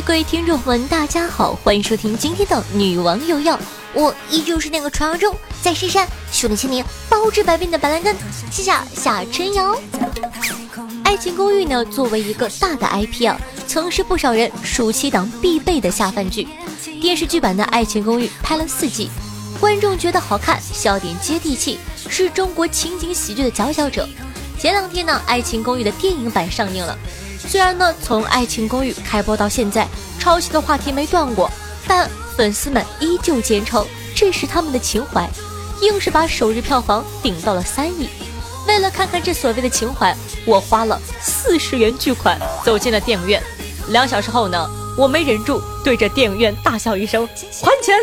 各位听众们，大家好，欢迎收听今天的女王有药，我依旧是那个传说中在深山修炼千年、包治百病的白兰根，谢谢夏春瑶。《爱情公寓》呢，作为一个大的 IP 啊，曾是不少人暑期档必备的下饭剧。电视剧版的《爱情公寓》拍了四季，观众觉得好看，笑点接地气，是中国情景喜剧的佼佼者。前两天呢，《爱情公寓》的电影版上映了。虽然呢，从《爱情公寓》开播到现在，抄袭的话题没断过，但粉丝们依旧坚称这是他们的情怀，硬是把首日票房顶到了三亿。为了看看这所谓的情怀，我花了四十元巨款走进了电影院。两小时后呢，我没忍住对着电影院大笑一声：“还钱！”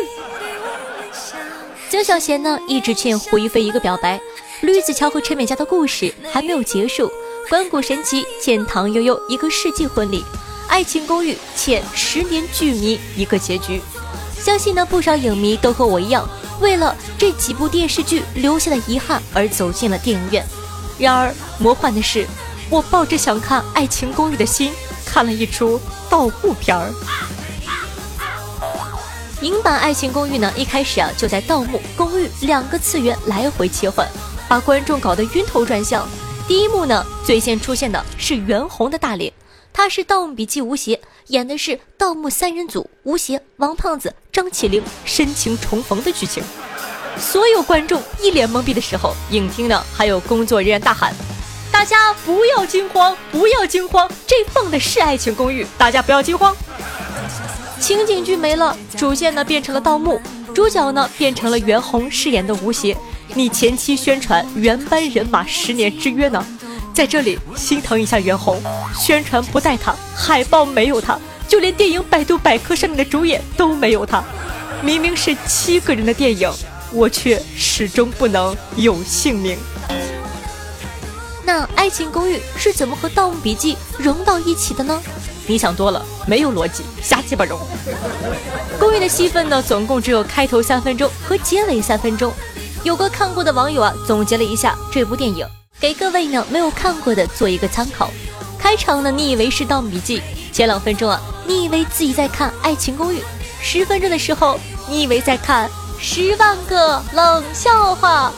曾小贤呢，一直欠胡一菲一个表白。吕子乔和陈美嘉的故事还没有结束。关谷神奇欠唐悠悠一个世纪婚礼，爱情公寓欠十年剧迷一个结局。相信呢，不少影迷都和我一样，为了这几部电视剧留下的遗憾而走进了电影院。然而魔幻的是，我抱着想看爱情公寓的心，看了一出盗墓片儿。影版爱情公寓呢，一开始啊就在盗墓公寓两个次元来回切换，把观众搞得晕头转向。第一幕呢，最先出现的是袁弘的大脸，他是《盗墓笔记》吴邪演的是盗墓三人组吴邪、王胖子、张起灵深情重逢的剧情。所有观众一脸懵逼的时候，影厅呢还有工作人员大喊：“大家不要惊慌，不要惊慌，这放的是《爱情公寓》，大家不要惊慌。”情景剧没了，主线呢变成了盗墓，主角呢变成了袁弘饰演的吴邪。你前期宣传原班人马十年之约呢，在这里心疼一下袁弘，宣传不带他，海报没有他，就连电影百度百科上面的主演都没有他。明明是七个人的电影，我却始终不能有姓名。那《爱情公寓》是怎么和《盗墓笔记》融到一起的呢？你想多了，没有逻辑，瞎鸡巴融。公寓的戏份呢，总共只有开头三分钟和结尾三分钟。有个看过的网友啊，总结了一下这部电影，给各位呢没有看过的做一个参考。开场呢，你以为是《盗墓笔记》，前两分钟啊，你以为自己在看《爱情公寓》，十分钟的时候，你以为在看《十万个冷笑话》，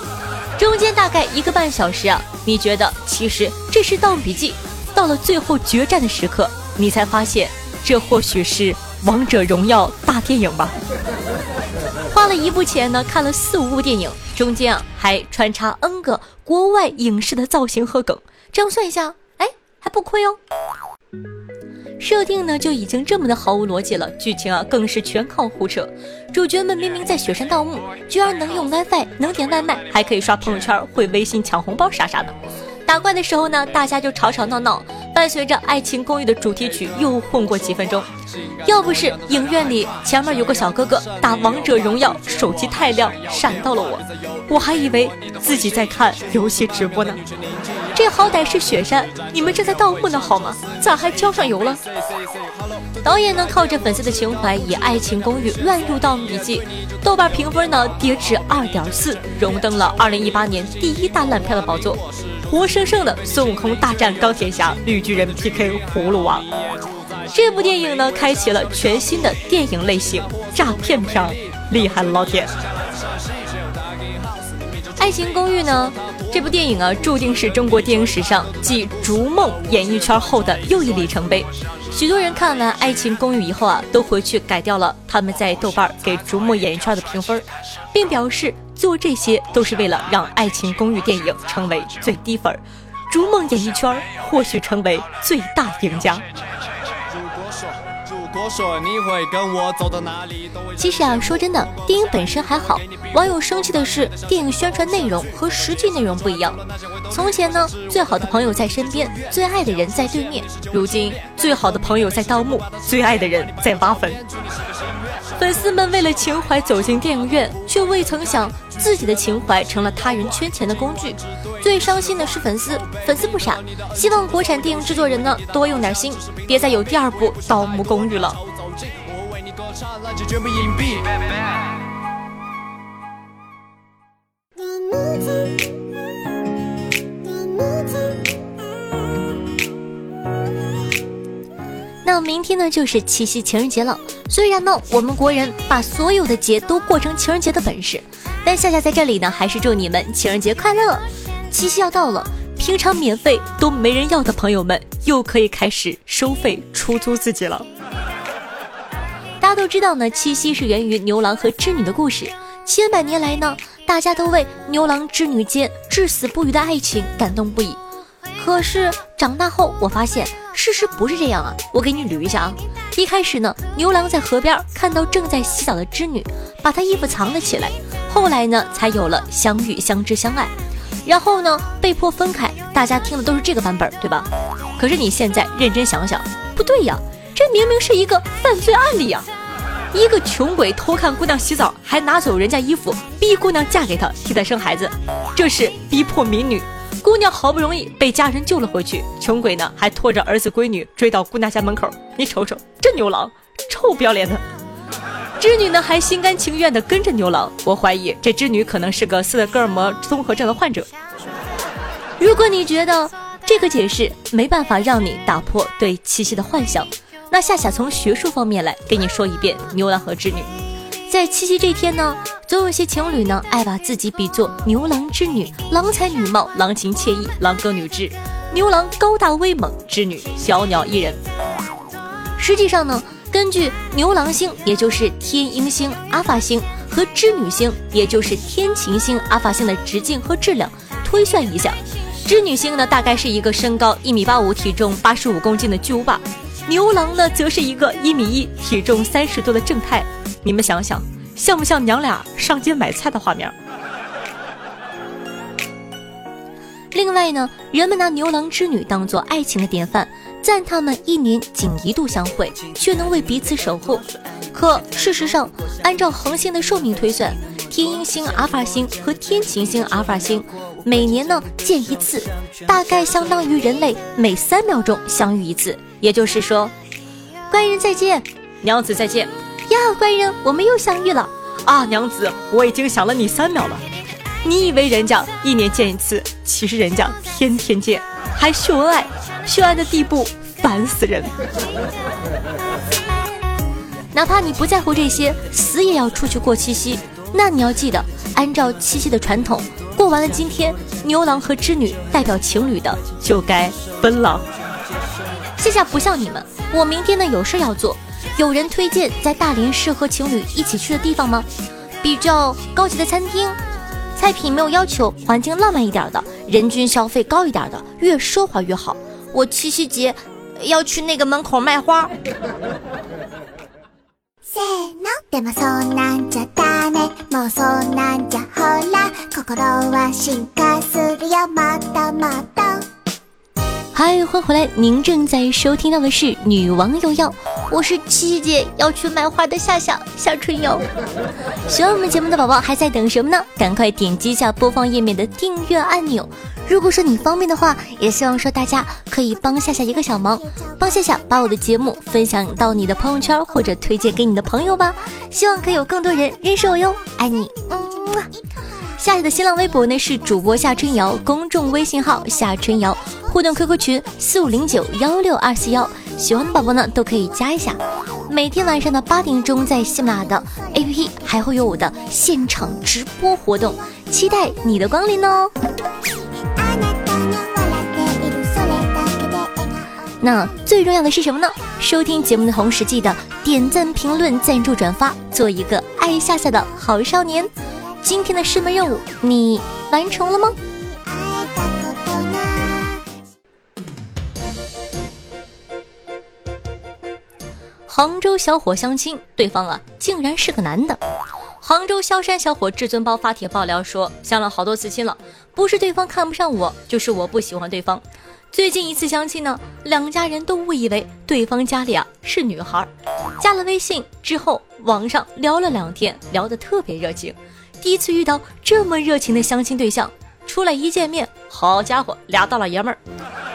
中间大概一个半小时啊，你觉得其实这是《盗墓笔记》，到了最后决战的时刻，你才发现这或许是《王者荣耀》大电影吧。花了一部钱呢，看了四五部电影。中间啊还穿插 N 个国外影视的造型和梗，这样算一下，哎还不亏哦。设定呢就已经这么的毫无逻辑了，剧情啊更是全靠胡扯。主角们明明在雪山盗墓，居然能用 WiFi，能点外卖，还可以刷朋友圈，会微信抢红包啥啥的。打怪的时候呢，大家就吵吵闹闹，伴随着《爱情公寓》的主题曲又混过几分钟。要不是影院里前面有个小哥哥打王者荣耀，手机太亮闪到了我，我还以为自己在看游戏直播呢。这好歹是雪山，你们这在盗墓呢好吗？咋还浇上油了？导演呢靠着粉丝的情怀，以《爱情公寓》乱入《盗墓笔记》，豆瓣评分呢跌至二点四，荣登了二零一八年第一大烂片的宝座。活生生的孙悟空大战钢铁侠，绿巨人 PK 葫芦娃。这部电影呢，开启了全新的电影类型——诈骗片，厉害了老铁！爱情公寓呢，这部电影啊，注定是中国电影史上继《逐梦》演艺圈后的又一里程碑。许多人看完《爱情公寓》以后啊，都回去改掉了他们在豆瓣给《逐梦》演艺圈的评分，并表示。做这些都是为了让《爱情公寓》电影成为最低分，逐梦演艺圈或许成为最大赢家。其实啊，说真的，电影本身还好。网友生气的是，电影宣传内容和实际内容不一样。从前呢，最好的朋友在身边，最爱的人在对面；如今，最好的朋友在盗墓，最爱的人在挖坟。粉丝们为了情怀走进电影院，却未曾想自己的情怀成了他人圈钱的工具。最伤心的是粉丝，粉丝不傻，希望国产电影制作人呢多用点心，别再有第二部《盗墓公寓》了。明天呢就是七夕情人节了。虽然呢我们国人把所有的节都过成情人节的本事，但夏夏在这里呢还是祝你们情人节快乐。七夕要到了，平常免费都没人要的朋友们又可以开始收费出租自己了。大家都知道呢，七夕是源于牛郎和织女的故事。千百年来呢，大家都为牛郎织女间至死不渝的爱情感动不已。可是长大后，我发现事实不是这样啊！我给你捋一下啊。一开始呢，牛郎在河边看到正在洗澡的织女，把她衣服藏了起来。后来呢，才有了相遇、相知、相爱。然后呢，被迫分开。大家听的都是这个版本，对吧？可是你现在认真想想，不对呀，这明明是一个犯罪案例呀！一个穷鬼偷看姑娘洗澡，还拿走人家衣服，逼姑娘嫁给他，替他生孩子，这是逼迫民女。姑娘好不容易被家人救了回去，穷鬼呢还拖着儿子闺女追到姑娘家门口。你瞅瞅，这牛郎，臭不要脸的！织女呢还心甘情愿地跟着牛郎。我怀疑这织女可能是个斯德哥尔摩综合症的患者。如果你觉得这个解释没办法让你打破对七夕的幻想，那夏夏从学术方面来给你说一遍牛郎和织女。在七夕这天呢，总有些情侣呢爱把自己比作牛郎织女，郎才女貌，郎情妾意，郎歌女志。牛郎高大威猛，织女小鸟依人。实际上呢，根据牛郎星，也就是天鹰星、阿法星和织女星，也就是天琴星、阿法星的直径和质量推算一下，织女星呢大概是一个身高一米八五、体重八十五公斤的巨无霸。牛郎呢，则是一个一米一、体重三十多的正太。你们想想，像不像娘俩上街买菜的画面？另外呢，人们拿牛郎织女当做爱情的典范，赞他们一年仅一度相会，却能为彼此守候。可事实上，按照恒星的寿命推算，天鹰星、阿尔法星和天琴星、阿尔法星每年呢见一次，大概相当于人类每三秒钟相遇一次。也就是说，官人再见，娘子再见呀！官人，我们又相遇了啊！娘子，我已经想了你三秒了。你以为人家一年见一次，其实人家天天见，还秀恩爱，秀爱的地步烦死人。哪怕你不在乎这些，死也要出去过七夕，那你要记得，按照七夕的传统，过完了今天，牛郎和织女代表情侣的就该分了。夏夏不像你们，我明天呢有事要做。有人推荐在大连适合情侣一起去的地方吗？比较高级的餐厅，菜品没有要求，环境浪漫一点的，人均消费高一点的，越奢华越好。我七夕节要去那个门口卖花。嗨，欢迎回来！您正在收听到的是《女王有药》，我是七夕节要去买花的夏夏夏春瑶。喜欢我们节目的宝宝还在等什么呢？赶快点击一下播放页面的订阅按钮。如果说你方便的话，也希望说大家可以帮夏夏一个小忙，帮夏夏把我的节目分享到你的朋友圈或者推荐给你的朋友吧。希望可以有更多人认识我哟，爱你，嗯。夏夏的新浪微博呢是主播夏春瑶，公众微信号夏春瑶。互动 QQ 群四五零九幺六二四幺，喜欢的宝宝呢都可以加一下。每天晚上的八点钟，在喜马拉雅的 APP 还会有我的现场直播活动，期待你的光临哦。那最重要的是什么呢？收听节目的同时，记得点赞、评论、赞助、转发，做一个爱夏夏的好少年。今天的师门任务你完成了吗？杭州小伙相亲，对方啊竟然是个男的。杭州萧山小伙至尊包发帖爆料说，相了好多次亲了，不是对方看不上我，就是我不喜欢对方。最近一次相亲呢，两家人都误以为对方家里啊是女孩，加了微信之后，网上聊了两天，聊得特别热情。第一次遇到这么热情的相亲对象，出来一见面，好家伙，俩大老爷们儿，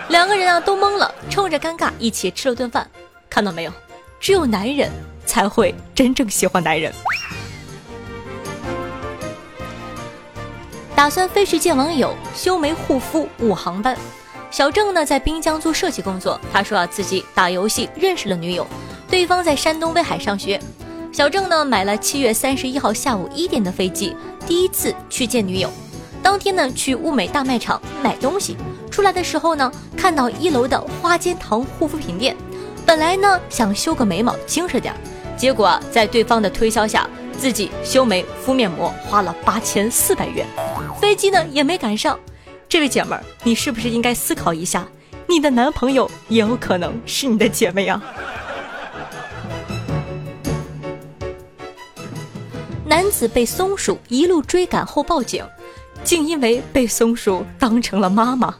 两个人啊都懵了，冲着尴尬一起吃了顿饭，看到没有？只有男人才会真正喜欢男人。打算飞去见网友，修眉护肤，误航班。小郑呢在滨江做设计工作，他说啊自己打游戏认识了女友，对方在山东威海上学。小郑呢买了七月三十一号下午一点的飞机，第一次去见女友。当天呢去物美大卖场买东西，出来的时候呢看到一楼的花间堂护肤品店，本来呢想修个眉毛精神点，结果在对方的推销下，自己修眉敷面膜花了八千四百元，飞机呢也没赶上。这位姐们儿，你是不是应该思考一下，你的男朋友也有可能是你的姐妹啊？男子被松鼠一路追赶后报警，竟因为被松鼠当成了妈妈。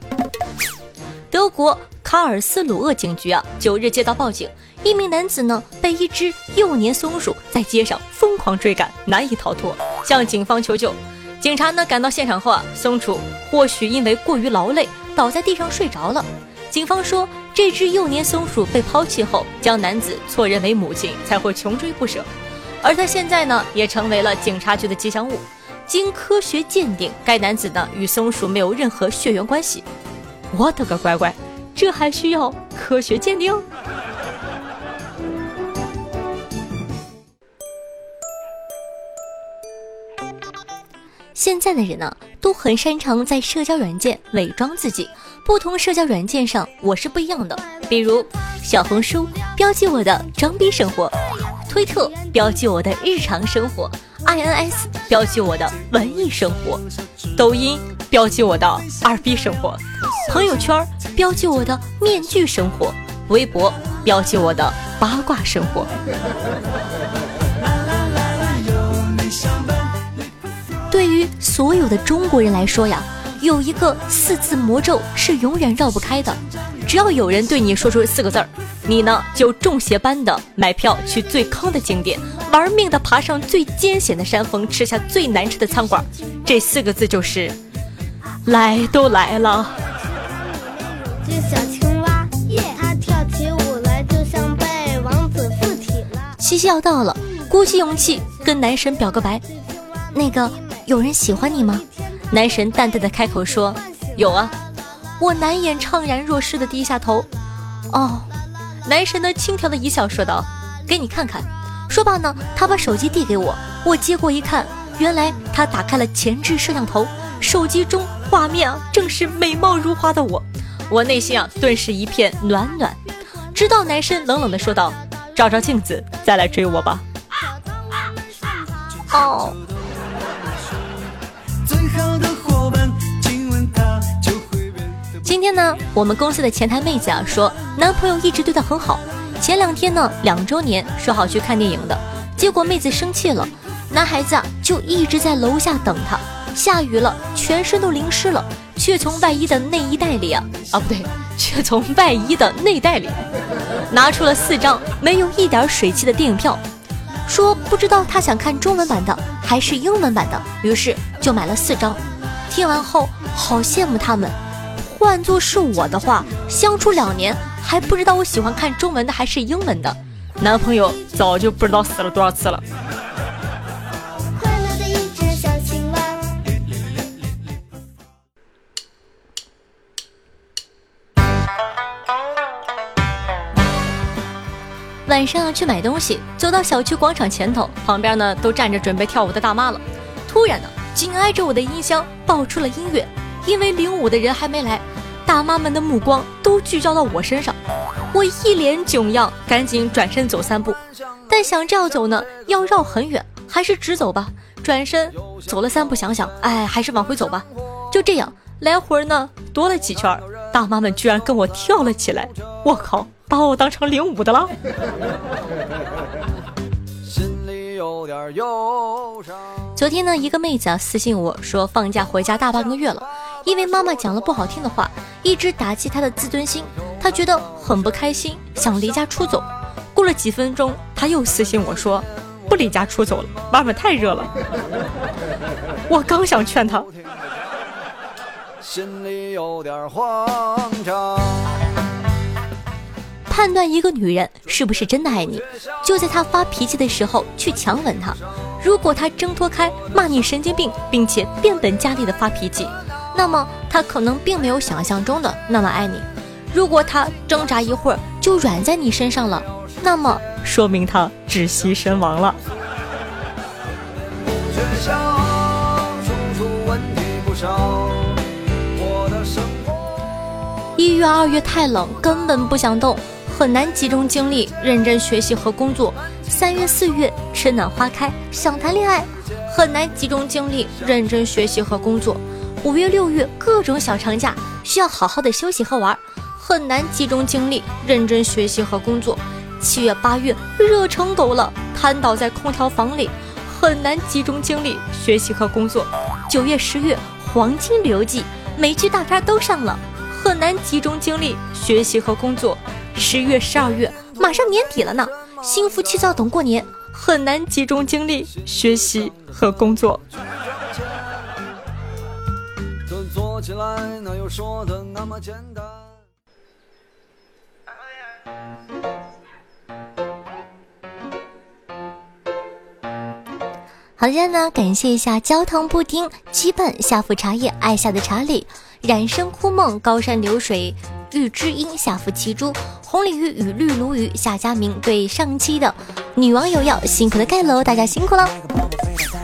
德国卡尔斯鲁厄警局啊，九日接到报警，一名男子呢被一只幼年松鼠在街上疯狂追赶，难以逃脱，向警方求救。警察呢赶到现场后啊，松鼠或许因为过于劳累，倒在地上睡着了。警方说，这只幼年松鼠被抛弃后，将男子错认为母亲，才会穷追不舍。而他现在呢，也成为了警察局的吉祥物。经科学鉴定，该男子呢与松鼠没有任何血缘关系。我的个乖乖，这还需要科学鉴定？现在的人呢，都很擅长在社交软件伪装自己。不同社交软件上，我是不一样的。比如，小红书标记我的装逼生活。推特标记我的日常生活，INS 标记我的文艺生活，抖音标记我的二逼生活，朋友圈标记我的面具生活，微博标记我的八卦生活。对于所有的中国人来说呀，有一个四字魔咒是永远绕不开的，只要有人对你说出四个字儿。你呢，就中邪般的买票去最坑的景点，玩命的爬上最艰险的山峰，吃下最难吃的餐馆。这四个字就是，来都来了。这小青蛙，它跳起舞来就像被王子附体了。七夕要到了，鼓起勇气跟男神表个白。那个有人喜欢你吗？男神淡淡的开口说，有啊。我难掩怅然若失的低下头。哦。男神呢，轻佻的一笑，说道：“给你看看。”说罢呢，他把手机递给我，我接过一看，原来他打开了前置摄像头，手机中画面啊，正是美貌如花的我。我内心啊，顿时一片暖暖。直到男生冷冷的说道：“照照镜子，再来追我吧。”哦。今天呢，我们公司的前台妹子啊说，男朋友一直对她很好。前两天呢，两周年说好去看电影的，结果妹子生气了，男孩子啊就一直在楼下等她。下雨了，全身都淋湿了，却从外衣的内衣袋里啊啊不对，却从外衣的内袋里拿出了四张没有一点水汽的电影票，说不知道他想看中文版的还是英文版的，于是就买了四张。听完后，好羡慕他们。换做是我的话，相处两年还不知道我喜欢看中文的还是英文的，男朋友早就不知道死了多少次了。晚上去买东西，走到小区广场前头，旁边呢都站着准备跳舞的大妈了。突然呢，紧挨着我的音箱爆出了音乐。因为领舞的人还没来，大妈们的目光都聚焦到我身上，我一脸囧样，赶紧转身走三步，但想这样走呢，要绕很远，还是直走吧。转身走了三步，想想，哎，还是往回走吧。就这样来回呢多了几圈，大妈们居然跟我跳了起来，我靠，把我当成领舞的了。心里有点忧伤昨天呢，一个妹子啊私信我说放假回家大半个月了。因为妈妈讲了不好听的话，一直打击她的自尊心，她觉得很不开心，想离家出走。过了几分钟，她又私信我说：“不离家出走了，外面太热了。”我刚想劝她，心里有点慌张。判断一个女人是不是真的爱你，就在她发脾气的时候去强吻她。如果她挣脱开，骂你神经病，并且变本加厉的发脾气。那么她可能并没有想象中的那么爱你。如果他挣扎一会儿就软在你身上了，那么说明他窒息身亡了。一月、二月太冷，根本不想动，很难集中精力认真学习和工作。三月、四月春暖花开，想谈恋爱，很难集中精力认真学习和工作。五月、六月各种小长假，需要好好的休息和玩。很难集中精力认真学习和工作，七月八月热成狗了，瘫倒在空调房里，很难集中精力学习和工作。九月十月黄金旅游季，美剧大片都上了，很难集中精力学习和工作。十月十二月马上年底了呢，心浮气躁等过年，很难集中精力学习和工作。做起来哪有说的那么简单？好的呢，感谢一下焦糖布丁、羁绊、夏府茶叶、爱夏的查理、染生枯梦、高山流水、玉知音、夏府奇珠、红鲤鱼与绿鲈鱼、夏佳明对上期的女网友要辛苦的盖楼，大家辛苦了。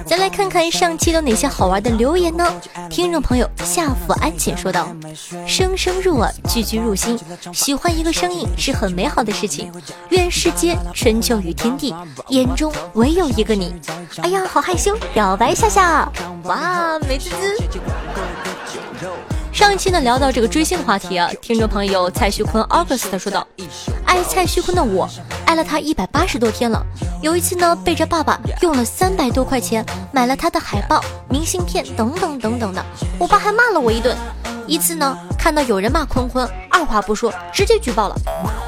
再来看看上期有哪些好玩的留言呢？听众朋友夏福安浅说道：“声声入耳，句句入心。喜欢一个声音是很美好的事情。愿世间春秋与天地，眼中唯有一个你。”哎呀，好害羞，表白夏夏，哇，美滋滋。上一期呢聊到这个追星的话题啊，听众朋友蔡徐坤 August 说道：“爱蔡徐坤的我，爱了他一百八十多天了。有一次呢，背着爸爸用了三百多块钱买了他的海报、明信片等等等等的，我爸还骂了我一顿。一次呢，看到有人骂坤坤，二话不说直接举报了。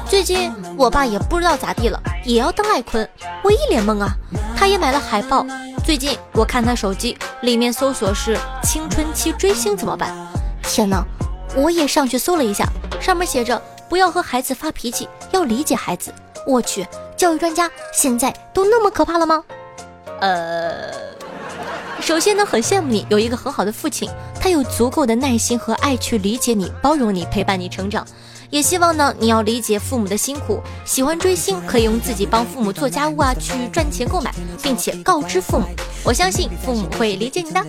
最近我爸也不知道咋地了，也要当爱坤，我一脸懵啊。他也买了海报，最近我看他手机里面搜索是青春期追星怎么办？”天哪！我也上去搜了一下，上面写着不要和孩子发脾气，要理解孩子。我去，教育专家现在都那么可怕了吗？呃，首先呢，很羡慕你有一个很好的父亲，他有足够的耐心和爱去理解你、包容你、陪伴你成长。也希望呢，你要理解父母的辛苦。喜欢追星，可以用自己帮父母做家务啊，去赚钱购买，并且告知父母。我相信父母会理解你的。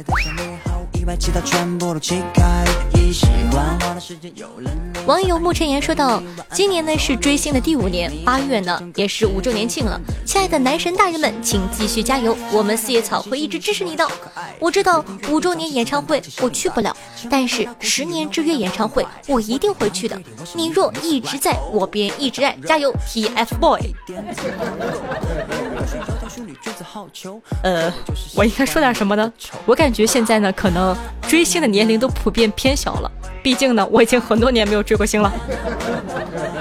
网友沐晨言说道：“今年呢是追星的第五年，八月呢也是五周年庆了。亲爱的男神大人们，请继续加油，我们四叶草会一直支持你的。我知道五周年演唱会我去不了，但是十年之约演唱会我一定会去的。你若一直在我便一直爱，加油，TFBOY。呃，我应该说点什么呢？我感觉现在呢，可能追星的年龄都普遍偏小了。毕竟呢，我已经很多年没有追过星了。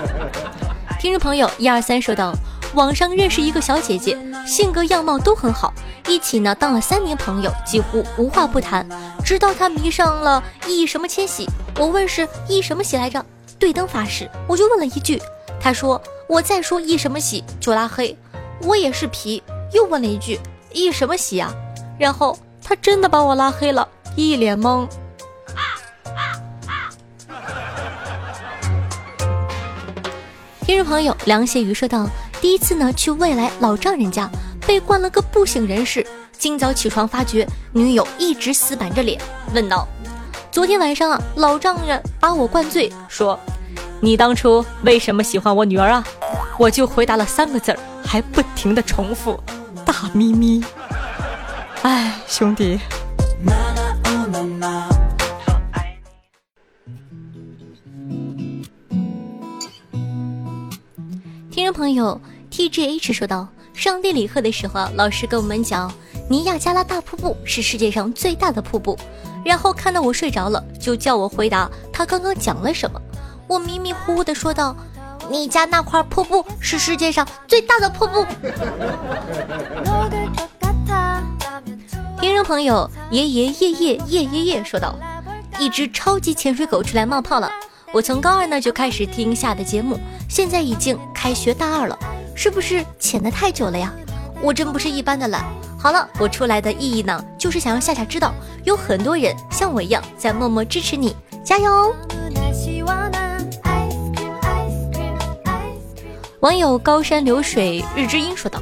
听众朋友一二三说道：网上认识一个小姐姐，性格样貌都很好，一起呢当了三年朋友，几乎无话不谈。直到她迷上了易什么千玺，我问是易什么喜来着？对灯发誓，我就问了一句，她说我再说易什么喜就拉黑。我也是皮。又问了一句：“一什么喜啊？”然后他真的把我拉黑了，一脸懵。听众朋友凉血鱼说道：“第一次呢去未来老丈人家，被灌了个不省人事。今早起床发觉女友一直死板着脸，问道：昨天晚上啊，老丈人把我灌醉，说你当初为什么喜欢我女儿啊？我就回答了三个字儿，还不停的重复。”大咪咪，哎，兄弟。听众朋友 T G H 说道：上地理课的时候，老师跟我们讲尼亚加拉大瀑布是世界上最大的瀑布，然后看到我睡着了，就叫我回答他刚刚讲了什么。我迷迷糊糊的说道。你家那块瀑布是世界上最大的瀑布。听众朋友，爷爷夜夜夜夜夜说道：“一只超级潜水狗出来冒泡了。我从高二呢就开始听下的节目，现在已经开学大二了，是不是潜的太久了呀？我真不是一般的懒。好了，我出来的意义呢，就是想让夏夏知道，有很多人像我一样在默默支持你。加油！网友高山流水日之音说道：“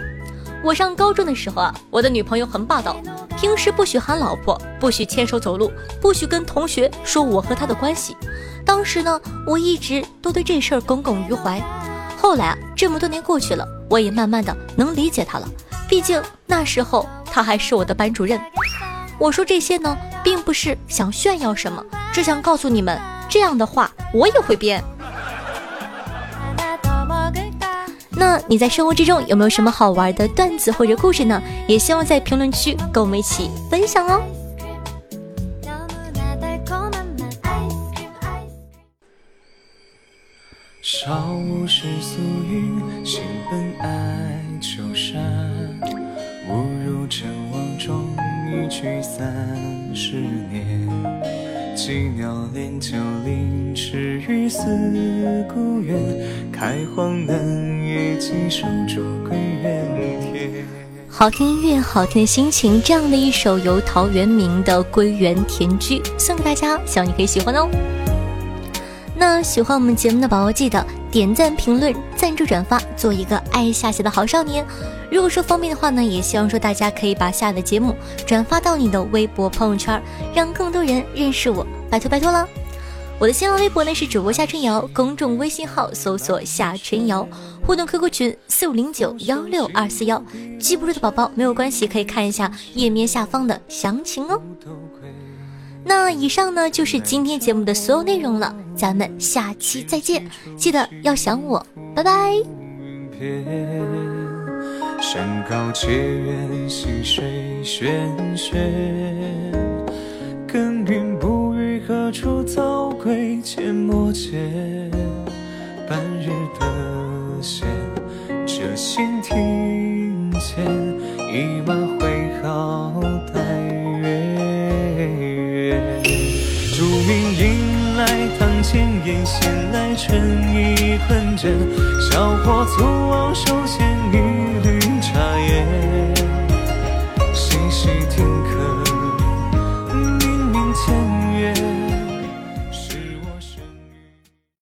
我上高中的时候啊，我的女朋友很霸道，平时不许喊老婆，不许牵手走路，不许跟同学说我和她的关系。当时呢，我一直都对这事儿耿耿于怀。后来啊，这么多年过去了，我也慢慢的能理解她了。毕竟那时候她还是我的班主任。我说这些呢，并不是想炫耀什么，只想告诉你们，这样的话我也会编。”那你在生活之中有没有什么好玩的段子或者故事呢？也希望在评论区跟我们一起分享哦。少世俗语，心本爱秋山，误入尘网中，一去三十年。栖鸟恋旧林，池鱼思故园。开荒嫩叶寄手竹归园田。好听音乐，好听的心情，这样的一首由陶渊明的《归园田居》送给大家，希望你可以喜欢哦。那喜欢我们节目的宝宝，记得点赞、评论、赞助、转发，做一个爱下棋的好少年。如果说方便的话呢，也希望说大家可以把下的节目转发到你的微博朋友圈，让更多人认识我，拜托拜托了。我的新浪微博呢是主播夏春瑶，公众微信号搜索夏春瑶，互动 QQ 群四五零九幺六二四幺，记不住的宝宝没有关系，可以看一下页面下方的详情哦。那以上呢就是今天节目的所有内容了，咱们下期再见，记得要想我，拜拜。山高且远，溪水喧喧。耕耘不语，何处早归？阡陌间，半日得闲。这闲庭前，一马挥毫待月。竹林迎来堂前燕，闲来春意困枕。小伙粗傲手牵。